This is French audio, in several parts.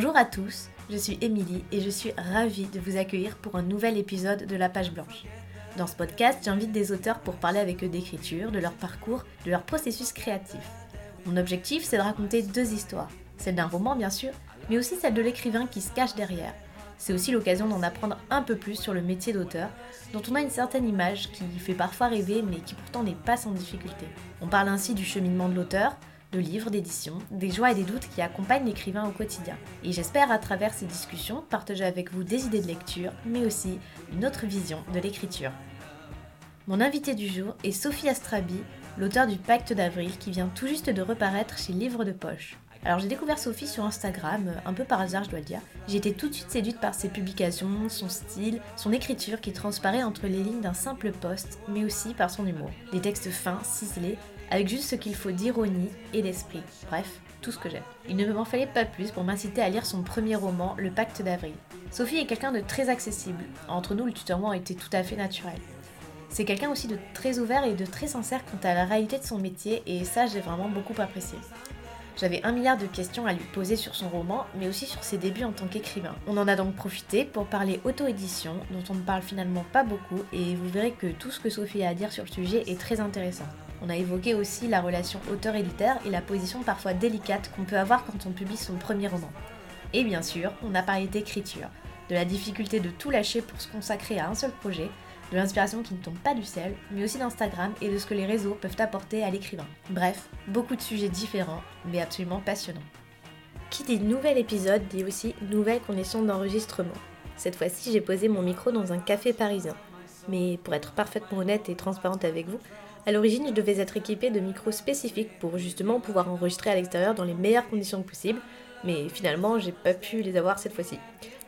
Bonjour à tous, je suis Émilie et je suis ravie de vous accueillir pour un nouvel épisode de La Page Blanche. Dans ce podcast, j'invite des auteurs pour parler avec eux d'écriture, de leur parcours, de leur processus créatif. Mon objectif, c'est de raconter deux histoires, celle d'un roman bien sûr, mais aussi celle de l'écrivain qui se cache derrière. C'est aussi l'occasion d'en apprendre un peu plus sur le métier d'auteur, dont on a une certaine image qui fait parfois rêver mais qui pourtant n'est pas sans difficulté. On parle ainsi du cheminement de l'auteur, de livres, d'éditions, des joies et des doutes qui accompagnent l'écrivain au quotidien. Et j'espère à travers ces discussions partager avec vous des idées de lecture, mais aussi une autre vision de l'écriture. Mon invité du jour est Sophie Astrabi, l'auteur du Pacte d'avril qui vient tout juste de reparaître chez Livre de Poche. Alors j'ai découvert Sophie sur Instagram, un peu par hasard je dois le dire. J'ai été tout de suite séduite par ses publications, son style, son écriture qui transparaît entre les lignes d'un simple poste, mais aussi par son humour. Des textes fins, ciselés, avec juste ce qu'il faut d'ironie et d'esprit. Bref, tout ce que j'aime. Il ne m'en fallait pas plus pour m'inciter à lire son premier roman, Le Pacte d'avril. Sophie est quelqu'un de très accessible. Entre nous, le tutoiement était tout à fait naturel. C'est quelqu'un aussi de très ouvert et de très sincère quant à la réalité de son métier, et ça, j'ai vraiment beaucoup apprécié. J'avais un milliard de questions à lui poser sur son roman, mais aussi sur ses débuts en tant qu'écrivain. On en a donc profité pour parler auto-édition, dont on ne parle finalement pas beaucoup, et vous verrez que tout ce que Sophie a à dire sur le sujet est très intéressant. On a évoqué aussi la relation auteur-éditeur et la position parfois délicate qu'on peut avoir quand on publie son premier roman. Et bien sûr, on a parlé d'écriture, de la difficulté de tout lâcher pour se consacrer à un seul projet, de l'inspiration qui ne tombe pas du ciel, mais aussi d'Instagram et de ce que les réseaux peuvent apporter à l'écrivain. Bref, beaucoup de sujets différents, mais absolument passionnants. Qui dit nouvel épisode dit aussi nouvelle condition d'enregistrement. Cette fois-ci, j'ai posé mon micro dans un café parisien. Mais pour être parfaitement honnête et transparente avec vous, à l'origine, je devais être équipée de micros spécifiques pour justement pouvoir enregistrer à l'extérieur dans les meilleures conditions possibles, mais finalement, j'ai pas pu les avoir cette fois-ci.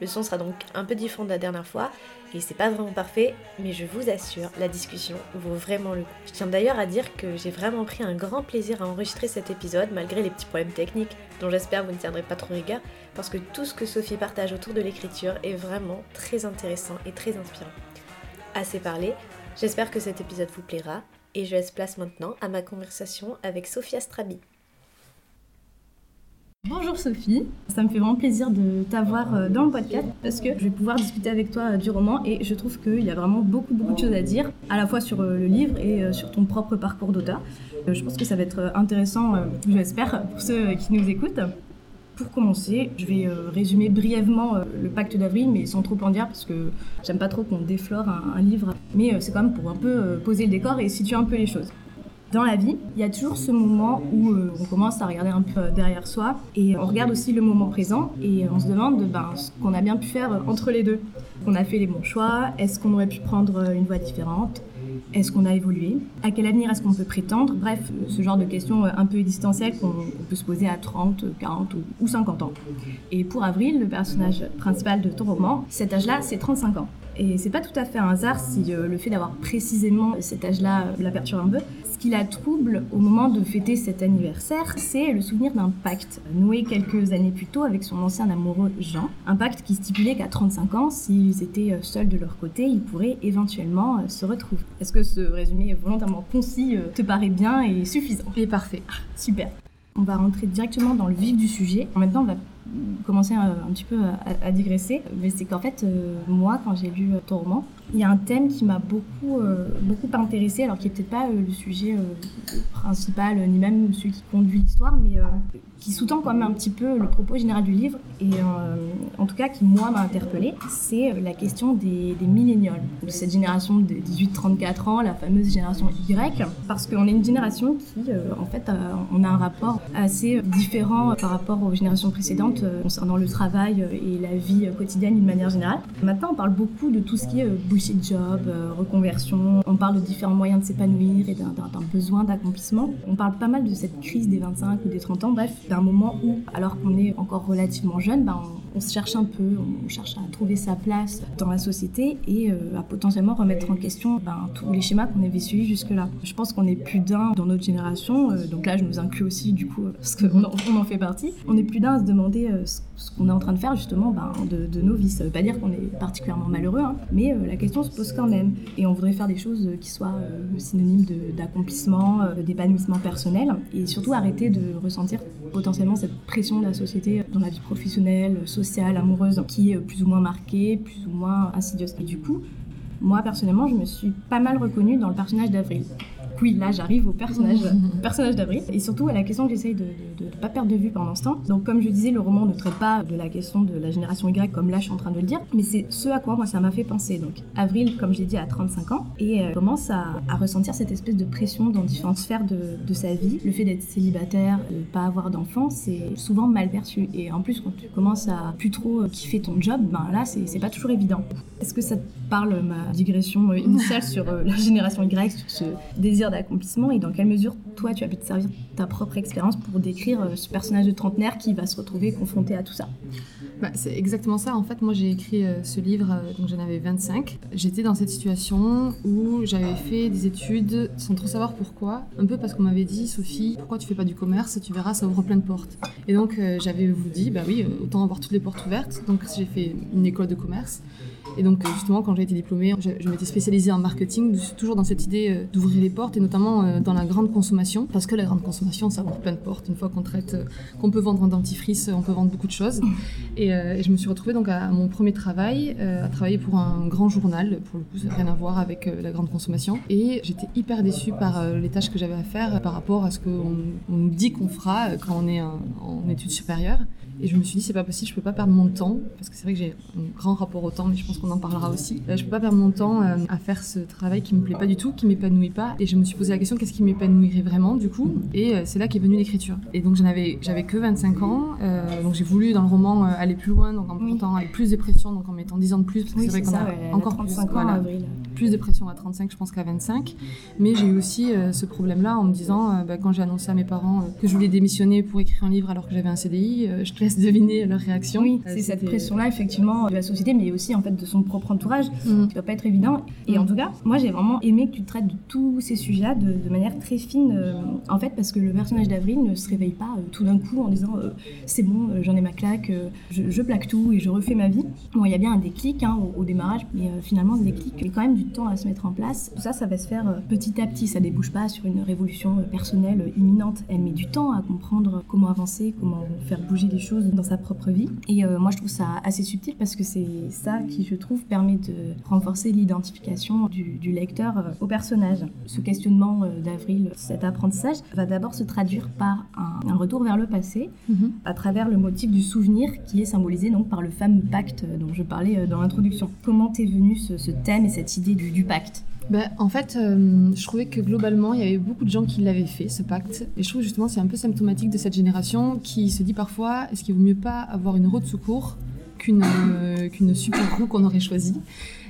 Le son sera donc un peu différent de la dernière fois, et c'est pas vraiment parfait, mais je vous assure, la discussion vaut vraiment le coup. Je tiens d'ailleurs à dire que j'ai vraiment pris un grand plaisir à enregistrer cet épisode, malgré les petits problèmes techniques dont j'espère vous ne tiendrez pas trop rigueur, parce que tout ce que Sophie partage autour de l'écriture est vraiment très intéressant et très inspirant. Assez parlé, j'espère que cet épisode vous plaira, et je laisse place maintenant à ma conversation avec Sophie Astrabi. Bonjour Sophie, ça me fait vraiment plaisir de t'avoir euh, dans le podcast parce que je vais pouvoir discuter avec toi euh, du roman et je trouve qu'il y a vraiment beaucoup beaucoup de choses à dire, à la fois sur euh, le livre et sur ton propre parcours d'auteur. Je pense que ça va être intéressant, j'espère, pour ceux qui nous écoutent. Pour commencer, je vais résumer brièvement le pacte d'avril, mais sans trop en dire parce que j'aime pas trop qu'on déflore un, livre. Mais c'est quand même pour un peu poser le décor et situer un peu les choses dans la vie, il y a toujours ce moment où euh, on commence à regarder un peu derrière soi et on regarde aussi le moment présent et on se demande ben, ce qu'on a bien pu faire entre les deux. On a fait les bons choix, est-ce qu'on aurait pu prendre une voie différente? Est-ce qu'on a évolué? À quel avenir est-ce qu'on peut prétendre? Bref, ce genre de questions un peu existentielles qu'on peut se poser à 30, 40 ou 50 ans. Et pour Avril, le personnage principal de ton roman, cet âge-là, c'est 35 ans. Et c'est pas tout à fait un hasard si euh, le fait d'avoir précisément cet âge-là euh, la perturbe un peu. Ce qui la trouble au moment de fêter cet anniversaire, c'est le souvenir d'un pacte noué quelques années plus tôt avec son ancien amoureux Jean. Un pacte qui stipulait qu'à 35 ans, s'ils étaient euh, seuls de leur côté, ils pourraient éventuellement se retrouver. Est-ce que ce résumé volontairement concis te paraît bien et suffisant? Est parfait. Super. On va rentrer directement dans le vif du sujet. Maintenant, on va commencer un, petit peu à, digresser. Mais c'est qu'en fait, euh, moi, quand j'ai lu ton roman, il y a un thème qui m'a beaucoup, euh, beaucoup intéressé, alors qui n'est peut-être pas euh, le sujet principal, ni même celui qui conduit l'histoire, mais qui sous-tend quand même un petit peu le propos général du livre, et euh, en tout cas qui, moi, m'a interpellée, c'est la question des, des millénials, de cette génération de 18-34 ans, la fameuse génération Y, parce qu'on est une génération qui, euh, en fait, on a un rapport assez différent par rapport aux générations précédentes euh, concernant le travail et la vie quotidienne d'une manière générale. Maintenant, on parle beaucoup de tout ce qui est bullshit job, reconversion, on parle de différents moyens de s'épanouir et d'un besoin d'accomplissement. On parle pas mal de cette crise des 25 ou des 30 ans, bref, d'un moment où, alors qu'on est encore relativement jeune, ben, on se cherche un peu, on cherche à trouver sa place dans la société et euh, à potentiellement remettre en question ben, tous les schémas qu'on avait suivis jusque-là. Je pense qu'on est plus d'un dans notre génération, euh, donc là je nous inclus aussi du coup parce qu'on en, on en fait partie. On est plus d'un à se demander ce, qu'on est en train de faire justement ben, de, nos vies. Ça veut pas dire qu'on est particulièrement malheureux, hein, mais la question se pose quand même et on voudrait faire des choses qui soient synonymes d'accomplissement, d'épanouissement personnel et surtout arrêter de ressentir potentiellement cette pression de la société dans la vie professionnelle, sociale, amoureuse, qui est plus ou moins marquée, plus ou moins insidieuse. Et du coup, moi personnellement, je me suis pas mal reconnue dans le personnage d'Avril oui, là j'arrive au personnage, personnage d'Avril et surtout à la question que j'essaye de ne pas perdre de vue pendant ce temps. Donc comme je disais, le roman ne traite pas de la question de la génération Y comme là je suis en train de le dire, mais c'est ce à quoi moi ça m'a fait penser. Donc Avril, comme j'ai dit, a 35 ans et elle commence à, ressentir cette espèce de pression dans différentes sphères de, sa vie. Le fait d'être célibataire, de ne pas avoir d'enfants, c'est souvent mal perçu. Et en plus, quand tu commences à plus trop kiffer ton job, ben là c'est pas toujours évident. Est-ce que ça te parle ma digression initiale sur euh, la génération Y, sur ce désir d'accomplissement et dans quelle mesure toi tu as pu te servir ta propre expérience pour décrire euh, ce personnage de trentenaire qui va se retrouver confronté à tout ça? Bah, c'est exactement ça. En fait, moi, j'ai écrit euh, ce livre, euh, donc j'en avais 25. J'étais dans cette situation où j'avais fait des études sans trop savoir pourquoi. Un peu parce qu'on m'avait dit, Sophie, pourquoi tu fais pas du commerce? Tu verras, ça ouvre plein de portes. Et donc, j'avais vous dit, bah oui, autant avoir toutes les portes ouvertes. Donc, j'ai fait une école de commerce. Et donc, justement, quand j'ai été diplômée, je, m'étais spécialisée en marketing, toujours dans cette idée euh, d'ouvrir les portes, et notamment euh, dans la grande consommation, parce que la grande consommation, ça ouvre plein de portes. Une fois qu'on traite, euh, qu'on peut vendre un dentifrice, on peut vendre beaucoup de choses. Et, je me suis retrouvée donc à, mon premier travail, à travailler pour un grand journal, pour le coup, ça n'a rien à voir avec la grande consommation. Et j'étais hyper déçue par les tâches que j'avais à faire par rapport à ce qu'on nous dit qu'on fera quand on est en études supérieures. Et je me suis dit, c'est pas possible, je peux pas perdre mon temps, parce que c'est vrai que j'ai un grand rapport au temps, mais je pense qu'on en parlera aussi. Euh, je peux pas perdre mon temps euh, à faire ce travail qui me plaît pas du tout, qui m'épanouit pas. Et je me suis posé la question, qu'est-ce qui m'épanouirait vraiment, du coup? Et euh, c'est là qu'est venue l'écriture. Et donc, avais, j'avais que 25 ans, donc j'ai voulu dans le roman aller plus loin, donc en mettant avec plus de pression, donc en mettant 10 ans de plus, parce que c'est vrai qu'on a encore 35 plus, ans avril. plus de pression à 35, je pense qu'à 25. Mais j'ai eu aussi ce problème-là en me disant, bah, quand j'ai annoncé à mes parents que je voulais démissionner pour écrire un livre alors que j'avais un CDI, je te deviner leur réaction. Oui, c'est cette pression-là, effectivement, de la société, mais aussi en fait de son propre entourage, mm. qui doit pas être évident. Et en mm. tout cas, moi j'ai vraiment aimé que tu traites de tous ces sujets de, manière très fine, euh, en fait, parce que le personnage d'Avril ne se réveille pas euh, tout d'un coup en disant euh, c'est bon, j'en ai ma claque, je, plaque tout et je refais ma vie. Bon, il y a bien un déclic hein, au, démarrage, mais finalement, ce déclic, a quand même du temps à se mettre en place. Tout ça, ça va se faire petit à petit, ça débouche pas sur une révolution personnelle imminente. Elle met du temps à comprendre comment avancer, comment faire bouger les choses dans sa propre vie. Et moi, je trouve ça assez subtil parce que c'est ça qui, je trouve, permet de renforcer l'identification du, lecteur euh, au personnage. Ce questionnement euh, d'Avril, cet apprentissage, va d'abord se traduire par un, retour vers le passé, mhm. à travers le motif du souvenir qui est symbolisé donc par le fameux pacte dont je parlais dans l'introduction. Comment t'es venu ce, thème et cette idée du pacte? Ben, en fait, euh, je trouvais que globalement, il y avait beaucoup de gens qui l'avaient fait, ce pacte. Et je trouve justement c'est un peu symptomatique de cette génération qui se dit parfois est-ce qu'il vaut mieux pas avoir une roue de secours qu'une euh, qu'une super roue qu'on aurait choisie.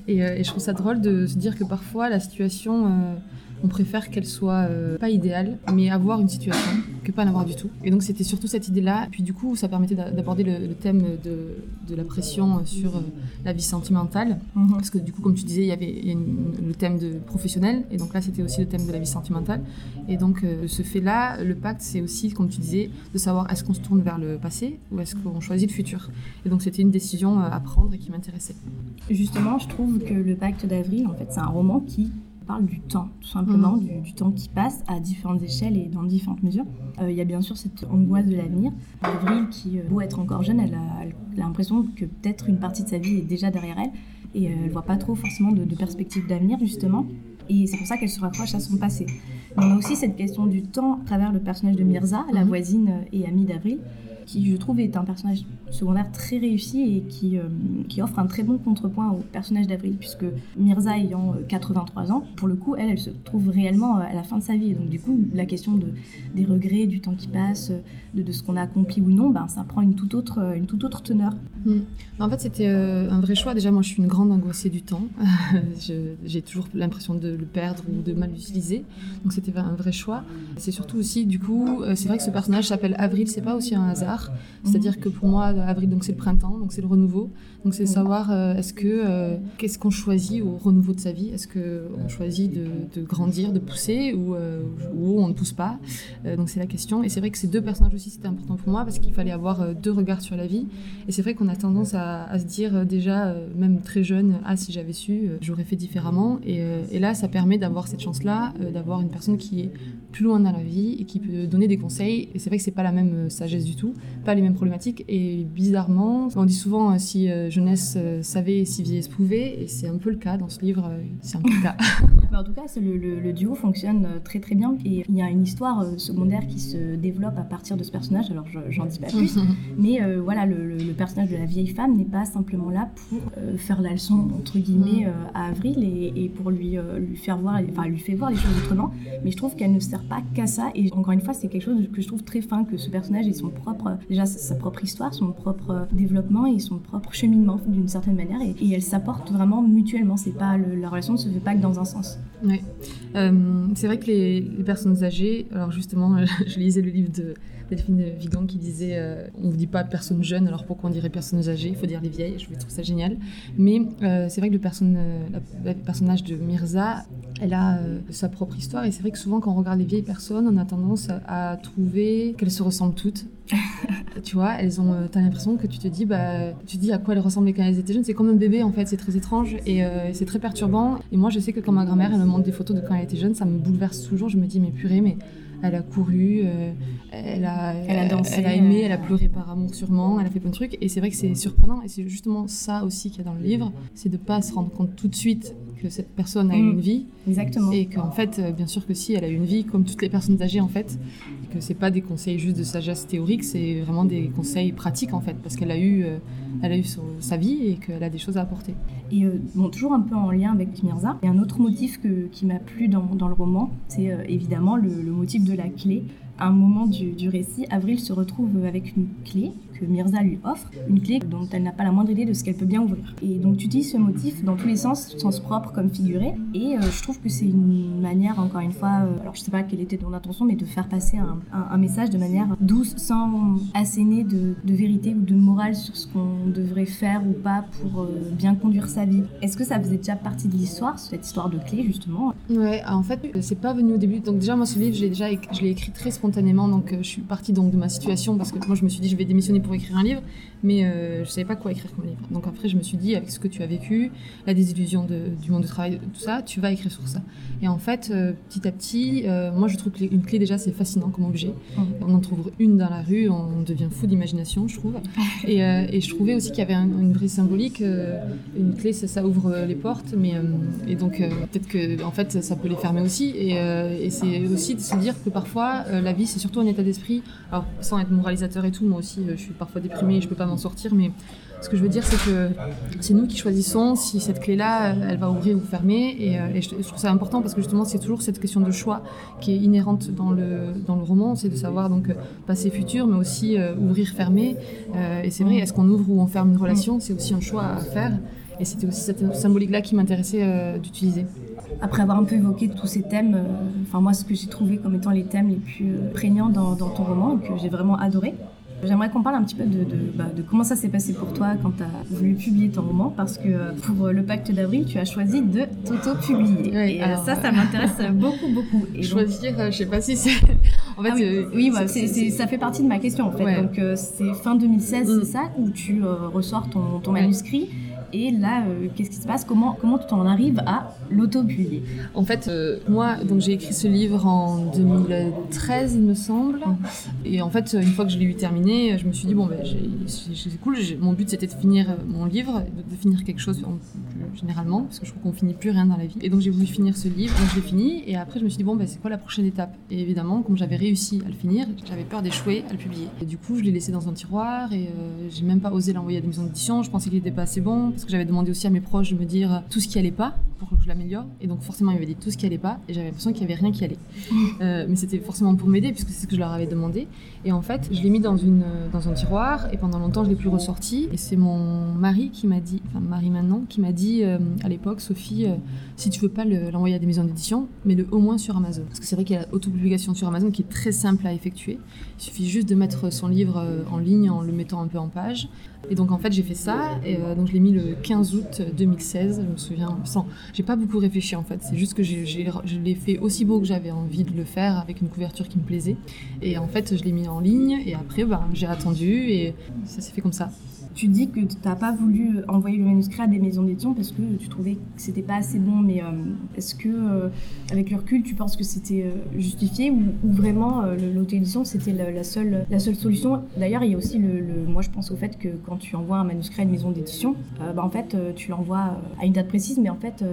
Et, euh, et, je trouve ça drôle de se dire que parfois la situation on préfère qu'elle soit euh, pas idéale, mais avoir une situation que pas en avoir du tout. Et donc c'était surtout cette idée-là. Puis du coup, ça permettait d'aborder le, thème de, de, la pression sur euh, la vie sentimentale, mhm. parce que du coup, comme tu disais, il y avait le thème de professionnel, et donc là, c'était aussi le thème de la vie sentimentale. Et donc euh, ce fait-là, le pacte, c'est aussi, comme tu disais, de savoir est-ce qu'on se tourne vers le passé ou est-ce qu'on choisit le futur. Et donc c'était une décision à prendre et qui m'intéressait. Justement, je trouve que le pacte d'avril, en fait, c'est un roman qui parle du temps, tout simplement, mm. du, temps qui passe à différentes échelles et dans différentes mesures. Euh, il y a bien sûr cette angoisse de l'avenir. Avril, qui, euh, beau être encore jeune, elle a l'impression que peut-être une partie de sa vie est déjà derrière elle et euh, elle voit pas trop forcément de, de perspective d'avenir, justement. Et c'est pour ça qu'elle se raccroche à son passé. On a aussi cette question du temps à travers le personnage de Mirza, la mm-hmm. voisine et amie d'Avril, qui je trouve est un personnage secondaire très réussi et qui, euh, qui offre un très bon contrepoint au personnage d'Avril, puisque Mirza ayant 83 euh, ans, pour le coup, elle, elle se trouve réellement euh, à la fin de sa vie. Et donc du coup, la question de, des regrets, du temps qui passe, de, de ce qu'on a accompli ou non, ben, ça prend une toute autre, une toute autre teneur. Hmm. En fait, c'était un vrai choix. Déjà, moi, je suis une grande angoissée du temps. J'ai toujours l'impression de le perdre ou de mal l'utiliser. Donc c'était un vrai choix. C'est surtout aussi, du coup, c'est vrai que ce personnage s'appelle Avril, c'est pas aussi un hasard. C'est-à-dire que pour moi, avril, donc c'est le printemps, donc c'est le renouveau. Donc c'est savoir est-ce que qu'est-ce qu'on choisit au renouveau de sa vie? Est-ce qu'on choisit de, grandir, de pousser ou, ou on ne pousse pas? Donc c'est la question. Et c'est vrai que ces deux personnages aussi c'était important pour moi parce qu'il fallait avoir deux regards sur la vie. Et c'est vrai qu'on a tendance à, se dire déjà, même très jeune, ah si j'avais su, j'aurais fait différemment. Et, et là, ça permet d'avoir cette chance-là, d'avoir une personne qui est plus loin dans la vie et qui peut donner des conseils. Et c'est vrai que c'est pas la même sagesse du tout, pas les mêmes problématiques. Et bizarrement, on dit souvent si jeunesse savait, si vieillesse pouvait, et c'est un peu le cas dans ce livre, c'est un peu le cas. en tout cas, le, le, duo fonctionne très très bien. Et il y a une histoire secondaire qui se développe à partir de ce personnage, alors j'en dis pas plus. mais voilà, le, personnage de la vieille femme n'est pas simplement là pour faire la leçon, entre guillemets, à Avril et, et pour lui, lui faire voir, enfin lui fait voir les choses autrement. Mais je trouve qu'elle ne sert pas qu'à ça. Et encore une fois, c'est quelque chose que je trouve très fin, que ce personnage ait son propre, déjà sa propre histoire, son propre développement et son propre cheminement d'une certaine manière. Et, et elle s'apporte vraiment mutuellement. C'est pas la relation ne se fait pas que dans un sens. Oui. Euh, c'est vrai que les, personnes âgées, alors justement, je lisais le livre de Delphine Vigan qui disait euh, on ne dit pas personnes jeunes, alors pourquoi on dirait personnes âgées? Il faut dire les vieilles, je trouve ça génial. Mais euh, c'est vrai que le, personne, le personnage de Mirza, elle a sa propre histoire et c'est vrai que souvent quand on regarde les vieilles personnes, on a tendance à, trouver qu'elles se ressemblent toutes. tu vois, elles ont, t'as l'impression que tu te dis, bah, tu te dis à quoi elles ressemblaient quand elles étaient jeunes. C'est comme un bébé en fait, c'est très étrange et c'est très perturbant. Et moi, je sais que quand ma grand-mère elle me montre des photos de quand elle était jeune, ça me bouleverse toujours. Je me dis, mais purée, mais elle a couru, euh, elle, a, elle, a dansé, elle a aimé, elle a pleuré par amour sûrement, elle a fait plein de trucs. Et c'est vrai que c'est surprenant. Et c'est justement ça aussi qu'il y a dans le livre, c'est de pas se rendre compte tout de suite que cette personne a eu mm. une vie. Exactement. Et qu'en fait, euh, bien sûr que si, elle a eu une vie, comme toutes les personnes âgées en fait. Et que c'est pas des conseils juste de sagesse théorique, c'est vraiment des conseils pratiques en fait. Parce qu'elle a eu, euh, elle a eu sa vie et qu'elle a des choses à apporter. Et bon, toujours un peu en lien avec Mirza, il y a un autre motif que, qui m'a plu dans, dans, le roman, c'est évidemment le, le motif de de la clé. À un moment du, du récit, Avril se retrouve avec une clé Mirza lui offre, une clé dont elle n'a pas la moindre idée de ce qu'elle peut bien ouvrir. Et donc tu utilises ce motif dans tous les sens, sens propre comme figuré, et euh, je trouve que c'est une manière, encore une fois, euh, alors je sais pas quelle était ton intention, mais de faire passer un, message de manière douce, sans asséner de, vérité ou de morale sur ce qu'on devrait faire ou pas pour euh, bien conduire sa vie. Est-ce que ça faisait déjà partie de l'histoire, cette histoire de clé justement? Ouais, en fait, c'est pas venu au début. Donc déjà, moi, ce livre, je l'ai déjà écrit très spontanément, donc je suis partie donc de ma situation parce que moi, je me suis dit, je vais démissionner pour écrire un livre, mais euh, je savais pas quoi écrire comme livre. Donc après, je me suis dit, avec ce que tu as vécu, la désillusion du monde du travail, tout ça, tu vas écrire sur ça. Et en fait, euh, petit à petit, euh, moi je trouve qu'une clé déjà c'est fascinant comme objet. On en trouve une dans la rue, on devient fou d'imagination, je trouve. Et, et, je trouvais aussi qu'il y avait une vraie symbolique. une clé, ça, ça, ouvre les portes, mais et donc peut-être que en fait ça peut les fermer aussi. Et, et c'est aussi de se dire que parfois la vie c'est surtout un état d'esprit. Alors sans être moralisateur et tout, moi aussi je suis parfois déprimée et je peux pas m'en sortir, mais ce que je veux dire, c'est que c'est nous qui choisissons si cette clé-là, elle va ouvrir ou fermer. Et, euh, je, trouve ça important parce que justement, c'est toujours cette question de choix qui est inhérente dans le, dans le roman. C'est de savoir donc passé, futur, mais aussi euh, ouvrir, fermer. Euh, et c'est vrai, est-ce qu'on ouvre ou on ferme une relation? C'est aussi un choix à faire. Et c'était aussi cette symbolique-là qui m'intéressait d'utiliser. Après avoir un peu évoqué tous ces thèmes, enfin moi, ce que j'ai trouvé comme étant les thèmes les plus prégnants dans ton roman, que j'ai vraiment adoré, J'aimerais qu'on parle un petit peu de, bah, de, comment ça s'est passé pour toi quand tu as voulu publier ton roman, parce que euh, pour euh, le pacte d'avril, tu as choisi de t'auto-publier. et euh, ça, ça m'intéresse beaucoup, beaucoup. Et Choisir, je sais pas si c'est... En fait, ah oui, oui ça fait partie de ma question en fait. Donc c'est fin 2016, mm. c'est ça, où tu ressors ton, ton manuscrit. Et là, euh, qu'est-ce qui se passe? Comment comment tu en arrives à l'auto-publier? En fait, euh, moi, j'ai écrit ce livre en 2013, il me semble. Et en fait, une fois que je l'ai eu terminé, je me suis dit bon, ben, c'est cool. Mon but c'était de finir euh, mon livre, de, finir quelque chose généralement, parce que je trouve qu'on finit plus rien dans la vie. Et donc j'ai voulu finir ce livre, donc je l'ai fini. Et après, je me suis dit bon, ben, c'est quoi la prochaine étape? Et évidemment, comme j'avais réussi à le finir, j'avais peur d'échouer à le publier. Et du coup, je l'ai laissé dans un tiroir et j'ai même pas osé l'envoyer à des maisons d'édition. Je pensais qu'il était pas assez bon parce que j'avais demandé aussi à mes proches de me dire tout ce qui allait pas pour que je l'améliore. Et donc forcément, ils m'avaient dit tout ce qui allait pas, et j'avais l'impression qu'il y avait rien qui allait. Euh, mais c'était forcément pour m'aider, puisque c'est ce que je leur avais demandé. Et en fait, je l'ai mis dans, une, dans un tiroir, et pendant longtemps, je l'ai plus ressorti. Et c'est mon mari qui m'a dit, enfin mari maintenant, qui m'a dit euh, à l'époque, Sophie, euh, si tu veux pas l'envoyer à des maisons d'édition, mets-le au moins sur Amazon. Parce que c'est vrai qu'il y a l'autopublication sur Amazon qui est très simple à effectuer. Il suffit juste de mettre son livre en ligne en le mettant un peu en page. Et donc en fait j'ai fait ça, et donc je l'ai mis le 15 août 2016, je me souviens, sans, j'ai pas beaucoup réfléchi en fait, c'est juste que j'ai, je l'ai fait aussi beau que j'avais envie de le faire avec une couverture qui me plaisait. Et en fait je l'ai mis en ligne et après ben, j'ai attendu et ça s'est fait comme ça. Tu dis que tu n'as pas voulu envoyer le manuscrit à des maisons d'édition parce que tu trouvais que c'était pas assez bon, mais euh, est-ce que, euh, avec le recul, tu penses que c'était euh, justifié ou, vraiment l'auto-édition c'était la, seule, la seule solution? D'ailleurs, il y a aussi le, Moi, je pense au fait que tu envoies un manuscrit à une maison d'édition, bah, en fait, tu l'envoies à une date précise, mais en fait,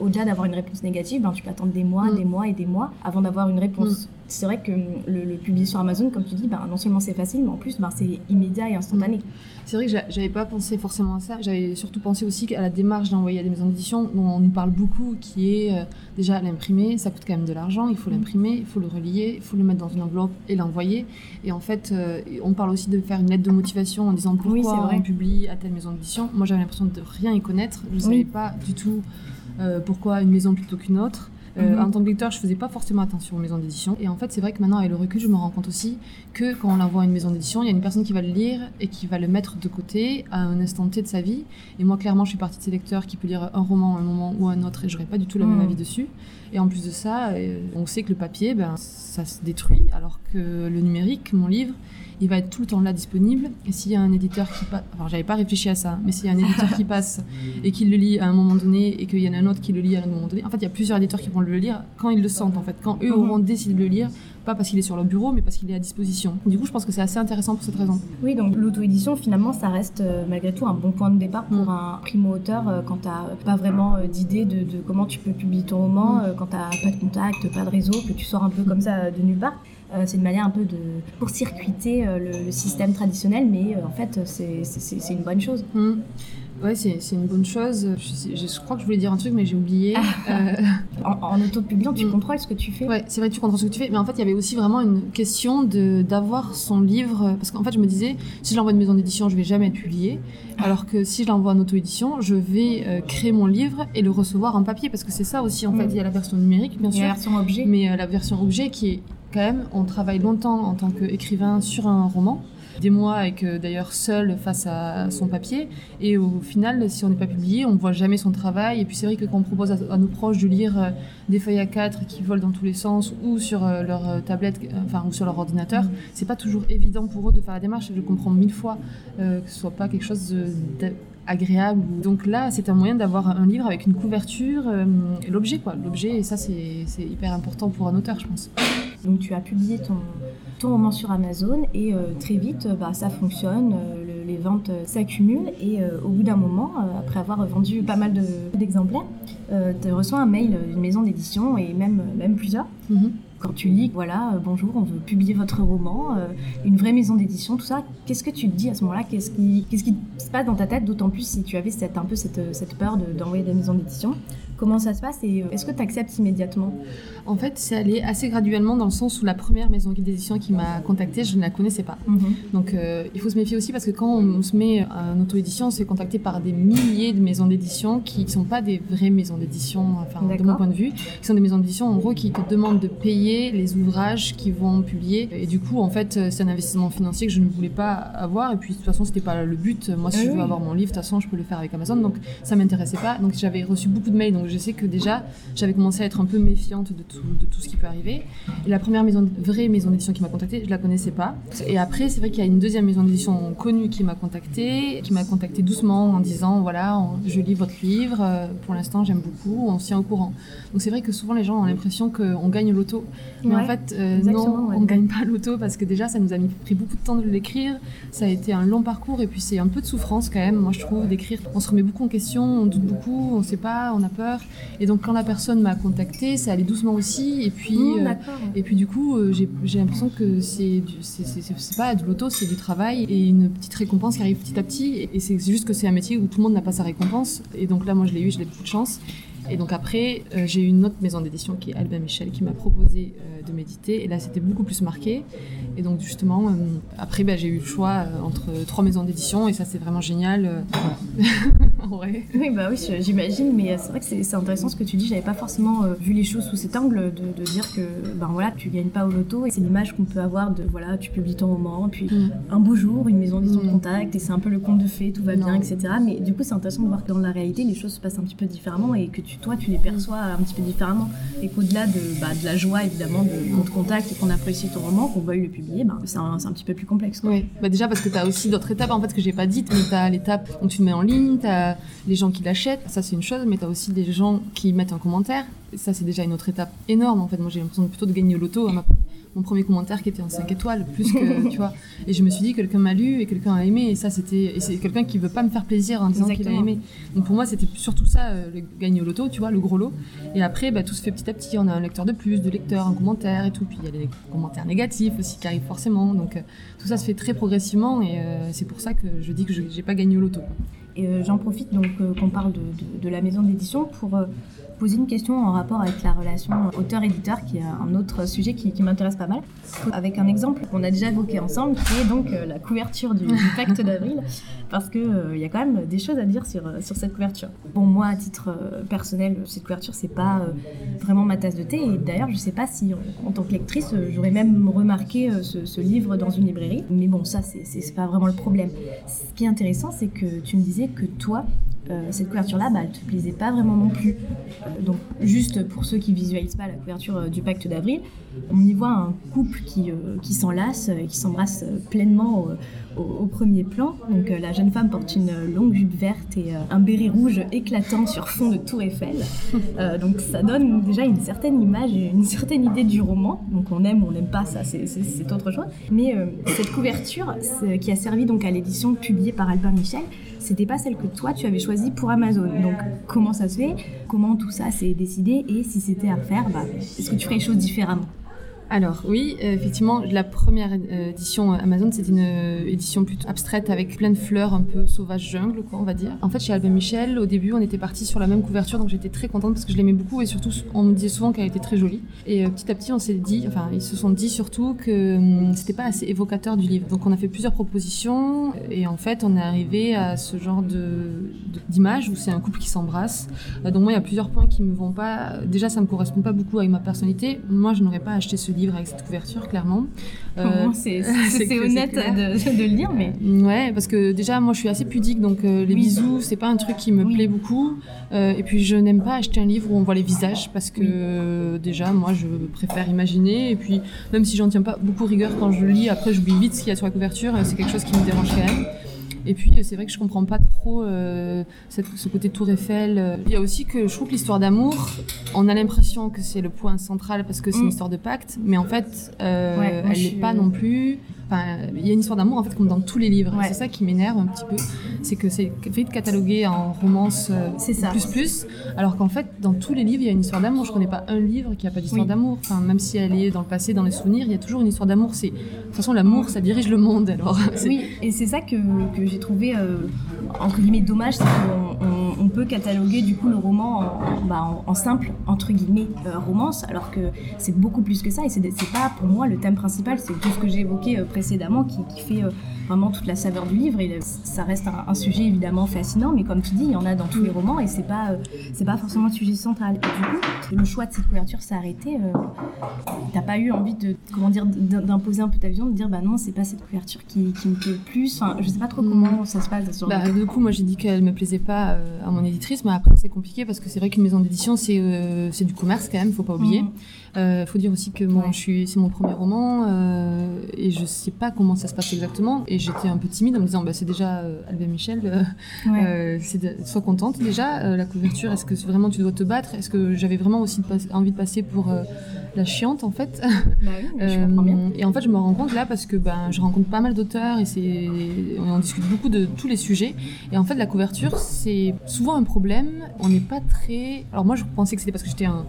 au-delà d'avoir une réponse négative, ben, tu peux attendre des mois, mm. des mois et des mois avant d'avoir une réponse. Mm. C'est vrai que le, le, publier sur Amazon, comme tu dis, ben, non seulement c'est facile, mais en plus, ben, c'est immédiat et instantané. C'est vrai que j'avais pas pensé forcément à ça. J'avais surtout pensé aussi à la démarche d'envoyer à des maisons d'édition dont on nous parle beaucoup, qui est euh, déjà l'imprimer. Ça coûte quand même de l'argent. Il faut l'imprimer, il faut le relier, il faut le mettre dans une enveloppe et l'envoyer. Et en fait, euh, on parle aussi de faire une lettre de motivation en disant pourquoi on publie à telle maison d'édition. Moi, j'avais l'impression de rien y connaître. Je ne savais pas du tout euh, pourquoi une maison plutôt qu'une autre. Euh, mhm. En tant que lecteur, je faisais pas forcément attention aux maisons d'édition. Et en fait, c'est vrai que maintenant, avec le recul, je me rends compte aussi que quand on l'envoie à une maison d'édition, il y a une personne qui va le lire et qui va le mettre de côté à un instant T de sa vie. Et moi, clairement, je suis partie de ces lecteurs qui peut lire un roman à un moment ou un autre et j'aurais pas du tout le même mhm. avis dessus. Et en plus de ça, euh, on sait que le papier, ben, ça se détruit, alors que le numérique, mon livre, il va être tout le temps là disponible. Et s'il y a un éditeur qui passe, enfin j'avais pas réfléchi à ça, mais s'il y a un éditeur qui passe et qui le lit à un moment donné et qu'il y en a un autre qui le lit à un moment donné, en fait il y a plusieurs éditeurs qui vont le lire quand ils le sentent en fait, quand eux auront décidé de le lire, pas parce qu'il est sur leur bureau, mais parce qu'il est à disposition. Du coup, je pense que c'est assez intéressant pour cette raison. Oui, donc l'auto-édition, finalement, ça reste euh, malgré tout un bon point de départ pour mm. un primo-auteur euh, quand tu n'as pas vraiment euh, d'idée de, comment tu peux publier ton roman, mm. quand tu n'as pas de contact, pas de réseau, que tu sors un peu comme ça de nulle part. Euh, c'est une manière un peu de pour circuiter euh, le, système traditionnel, mais euh, en fait, c'est une bonne chose. Mmh. Ouais, c'est une bonne chose. Je, je, crois que je voulais dire un truc, mais j'ai oublié. en, en auto-publiant, tu mmh. contrôles ce que tu fais? Ouais, c'est vrai tu contrôles ce que tu fais. Mais en fait, il y avait aussi vraiment une question d'avoir son livre. Parce qu'en fait, je me disais, si je l'envoie à une maison d'édition, je vais jamais être publié. Alors que si je l'envoie en auto-édition, je vais créer mon livre et le recevoir en papier. Parce que c'est ça aussi, en mmh. fait. Il y a la version numérique, bien sûr. La version objet. Mais la version objet qui est quand même, on travaille longtemps en tant qu'écrivain sur un roman, des mois avec euh, d'ailleurs seul face à son papier, et au final, si on n'est pas publié, on ne voit jamais son travail. Et puis c'est vrai que quand on propose à, nos proches de lire euh, des feuilles à 4 qui volent dans tous les sens, ou sur euh, leur tablette, enfin ou sur leur ordinateur, c'est pas toujours évident pour eux de faire la démarche. Je comprends mille fois que ce soit pas quelque chose agréable. Donc là, c'est un moyen d'avoir un livre avec une couverture, l'objet quoi. L'objet, et ça, c'est hyper important pour un auteur, je pense. Donc tu as publié ton, ton roman sur Amazon et euh, très vite, bah, ça fonctionne, euh, les ventes euh, s'accumulent et au bout d'un moment, après avoir vendu pas mal d'exemplaires, tu reçois un mail d'une maison d'édition et même, même plusieurs. Mm-hmm. Quand tu lis, voilà, bonjour, on veut publier votre roman, une vraie maison d'édition, tout ça, qu'est-ce que tu te dis à ce moment-là? Qu'est-ce qui, se passe dans ta tête? D'autant plus si tu avais cette, un peu cette, cette peur d'envoyer des maisons d'édition. Comment ça se passe et euh, est-ce que tu acceptes immédiatement? En fait, c'est allé assez graduellement dans le sens où la première maison d'édition qui m'a contactée, je ne la connaissais pas. Mhm. Donc euh, il faut se méfier aussi parce que quand on se met en auto-édition, on se fait contacter par des milliers de maisons d'édition qui ne sont pas des vraies maisons d'édition, enfin de mon point de vue, qui sont des maisons d'édition en gros qui te demandent de payer les ouvrages qu'ils vont publier. Et du coup, en fait, c'est un investissement financier que je ne voulais pas avoir. Et puis de toute façon, c'était pas le but. Moi, si je veux avoir mon livre, de toute façon, je peux le faire avec Amazon. Donc ça m'intéressait pas. Donc j'avais reçu beaucoup de mails. Donc je sais que déjà, j'avais commencé à être un peu méfiante de tout, de tout ce qui peut arriver. Et la première maison, vraie maison d'édition qui m'a contactée, je la connaissais pas. Et après, c'est vrai qu'il y a une deuxième maison d'édition connue qui m'a contactée, qui m'a contactée doucement en disant voilà, je lis votre livre, euh, pour l'instant j'aime beaucoup, on se tient au courant. Donc c'est vrai que souvent les gens ont l'impression qu'on gagne l'auto. Mais en fait, euh, non, on ne gagne pas l'auto parce que déjà ça nous a pris beaucoup de temps de l'écrire. Ça a été un long parcours et puis c'est un peu de souffrance quand même, moi je trouve, d'écrire. On se remet beaucoup en question, on doute beaucoup, on ne sait pas, on a peur. Et donc quand la personne m'a contacté, ça allait doucement aussi. Et puis, Mmh, euh, et puis du coup, euh, j'ai j'ai l'impression que c'est du- c'est- c'est- pas de l'auto, c'est du travail et une petite récompense qui arrive petit à petit. Et, c'est juste que c'est un métier où tout le monde n'a pas sa récompense. Et donc là, moi, je l'ai eu, j'ai beaucoup de chance. Et donc après, euh, j'ai eu une autre maison d'édition qui est Albin Michel qui m'a proposé euh, de méditer. Et là, c'était beaucoup plus marqué. Et donc justement, euh, après, bah, j'ai eu le choix entre trois maisons d'édition et ça, c'est vraiment génial. vrai. Oui, bah oui, j'imagine, mais euh, c'est vrai que c'est intéressant ce que tu dis. J'avais pas forcément euh, vu les choses sous cet angle de, de dire que ben voilà, tu gagnes pas au loto et c'est l'image qu'on peut avoir de voilà, tu publies ton roman, puis Mm. un beau jour, une maison d'édition de Mm. contact et c'est un peu le conte de fées, tout va Non. bien, etc. Mais du coup, c'est intéressant de voir que dans la réalité, les choses se passent un petit peu différemment et que tu, toi, tu les perçois un petit peu différemment et qu'au-delà de, bah, de la joie évidemment de notre contact et qu'on apprécie ton roman, qu'on veuille le publier, ben, c'est un, un petit peu plus complexe. quoi. Oui, bah déjà parce que tu as aussi d'autres étapes en fait que j'ai pas dites, mais tu as l'étape où tu le mets en ligne, tu as les gens qui l'achètent, ça c'est une chose, mais tu as aussi des gens qui mettent un commentaire, et ça c'est déjà une autre étape énorme en fait. Moi j'ai l'impression de plutôt de gagner au loto, à ma- mon premier commentaire qui était en 5 étoiles, plus que tu vois. Et je me suis dit quelqu'un m'a lu et quelqu'un a aimé, et ça c'était. Et c'est quelqu'un qui veut pas me faire plaisir en disant qu'il a aimé. Donc pour moi c'était surtout ça, euh, le gagner au loto, tu vois, le gros lot. Et après bah, tout se fait petit à petit, on a un lecteur de plus, deux lecteurs, un commentaire et tout, puis il y a les commentaires négatifs aussi qui arrivent forcément. Donc euh, tout ça se fait très progressivement et euh, c'est pour ça que je dis que je j'ai pas gagné au loto. quoi. Et euh, j'en profite donc euh, qu'on parle de, de- la maison d'édition pour euh, poser une question en rapport avec la relation auteur-éditeur, qui est un autre sujet qui, qui m'intéresse pas mal, avec un exemple qu'on a déjà évoqué ensemble, qui est donc euh, la couverture du, du pacte d'avril, parce qu'il il y a quand même des choses à dire sur, euh, sur cette couverture. Bon, moi, à titre euh, personnel, cette couverture, c'est pas euh, vraiment ma tasse de thé, et d'ailleurs, je sais pas si, en, en tant que lectrice, euh, j'aurais même remarqué euh, ce, ce livre dans une librairie, mais bon, ça, c'est pas vraiment le problème. Ce qui est intéressant, c'est que tu me disais que toi, euh, cette couverture-là, bah, elle te plaisait pas vraiment non plus. Donc, juste pour ceux qui visualisent pas la couverture euh, du Pacte d'avril, on y voit un couple qui, euh, qui s'enlace et qui s'embrasse pleinement au, premier plan. Donc, la jeune femme porte une longue jupe verte et un béret rouge éclatant sur fond de Tour Eiffel. Donc, ça donne déjà une certaine image et une certaine idée du roman. Donc, on aime ou on n'aime pas, ça, c'est- autre chose. Mais cette couverture, qui a servi donc à l'édition publiée par Albert Michel, c'était pas celle que toi tu avais choisie pour Amazon. Donc comment ça se fait? Comment tout ça s'est décidé? Et si c'était à refaire, bah, est-ce que tu ferais les choses différemment? Alors oui, effectivement, la première euh, édition euh, Amazon, c'était une euh, édition plutôt abstraite avec plein de fleurs, un peu sauvage jungle, quoi, on va dire. En fait, chez Albin Michel, au début, on était parti sur la même couverture, donc j'étais très contente parce que je l'aimais beaucoup et surtout, on me disait souvent qu'elle était très jolie. Et petit à petit, on s'est dit, enfin, ils se sont dit surtout que hum, c'était pas assez évocateur du livre. Donc on a fait plusieurs propositions et en fait, on est arrivé à ce genre de d'image où c'est un couple qui s'embrasse. Donc moi, il y a plusieurs points qui me vont pas. Déjà, ça me correspond pas beaucoup avec ma personnalité. Moi, je n'aurais pas acheté ce livre avec cette couverture, clairement. Euh, c'est honnête de, de le dire, mais Ouais, parce que déjà, moi, je suis assez pudique, donc euh, les Oui. bisous, c'est pas un truc qui me Oui. plaît beaucoup. Euh, et puis, je n'aime pas acheter un livre où on voit les visages, parce que Oui. euh, déjà, moi, je préfère imaginer. Et puis, même si j'en tiens pas beaucoup rigueur quand je lis, après, j'oublie vite ce qu'il y a sur la couverture. euh, C'est quelque chose qui me dérange quand même. Et puis, euh, c'est vrai que je comprends pas trop euh, cette- ce côté Tour Eiffel. euh. Il y a aussi que je trouve que l'histoire d'amour, on a l'impression que c'est le point central parce que c'est Mm. une histoire de pacte, mais en fait, euh, Ouais, elle n'est pas non plus. Il y a une histoire d'amour en fait comme dans tous les livres. Ouais. C'est ça qui m'énerve un petit peu, c'est que c'est vite catalogué en romance euh, ça. plus plus, alors qu'en fait dans tous les livres il y a une histoire d'amour. Je connais pas un livre qui a pas d'histoire Oui. d'amour. Enfin, même si elle est dans le passé, dans les souvenirs, il y a toujours une histoire d'amour. C'est de toute façon l'amour, ça dirige le monde. Alors, oui, et c'est ça que, que j'ai trouvé euh, entre guillemets dommage, c'est qu'on on, on peut cataloguer du coup le roman en, bah, en- en simple entre guillemets euh, romance, alors que c'est beaucoup plus que ça et c'est pas pour moi le thème principal, c'est tout ce que j'ai évoqué précédemment qui, qui fait euh, vraiment toute la saveur du livre. Et euh, ça reste un, un sujet évidemment fascinant, mais comme tu dis, il y en a dans tous les romans et c'est pas euh, c'est pas forcément le sujet central. Et du coup, le choix de cette couverture s'est arrêté. T'as pas eu envie de comment dire d'im- d'imposer un peu ta vision, de dire bah non c'est pas cette couverture qui, qui me plaît le plus. Enfin, je sais pas trop Mm. comment ça se passe. Bah, du coup, moi j'ai dit qu'elle me plaisait pas à mon éditrice, mais après c'est compliqué parce que c'est vrai qu'une maison d'édition c'est euh, c'est du commerce quand même, faut pas oublier. Mhm. Euh, faut dire aussi que moi, Ouais. je suis, c'est mon premier roman euh, et je sais pas comment ça se passe exactement. Et j'étais un peu timide en me disant, bah, c'est déjà euh, Albert Michel, euh, Ouais. c'est de- sois contente déjà. La couverture, est-ce que vraiment tu dois te battre? Est-ce que j'avais vraiment aussi de envie de passer pour la chiante en fait. Bah oui, je comprends bien. Euh, et en fait, je me rends compte là parce que ben, je rencontre pas mal d'auteurs et c'est, on discute beaucoup de tous les sujets. Et en fait, la couverture, c'est souvent un problème. On n'est pas très. Alors moi, je pensais que c'était parce que j'étais un,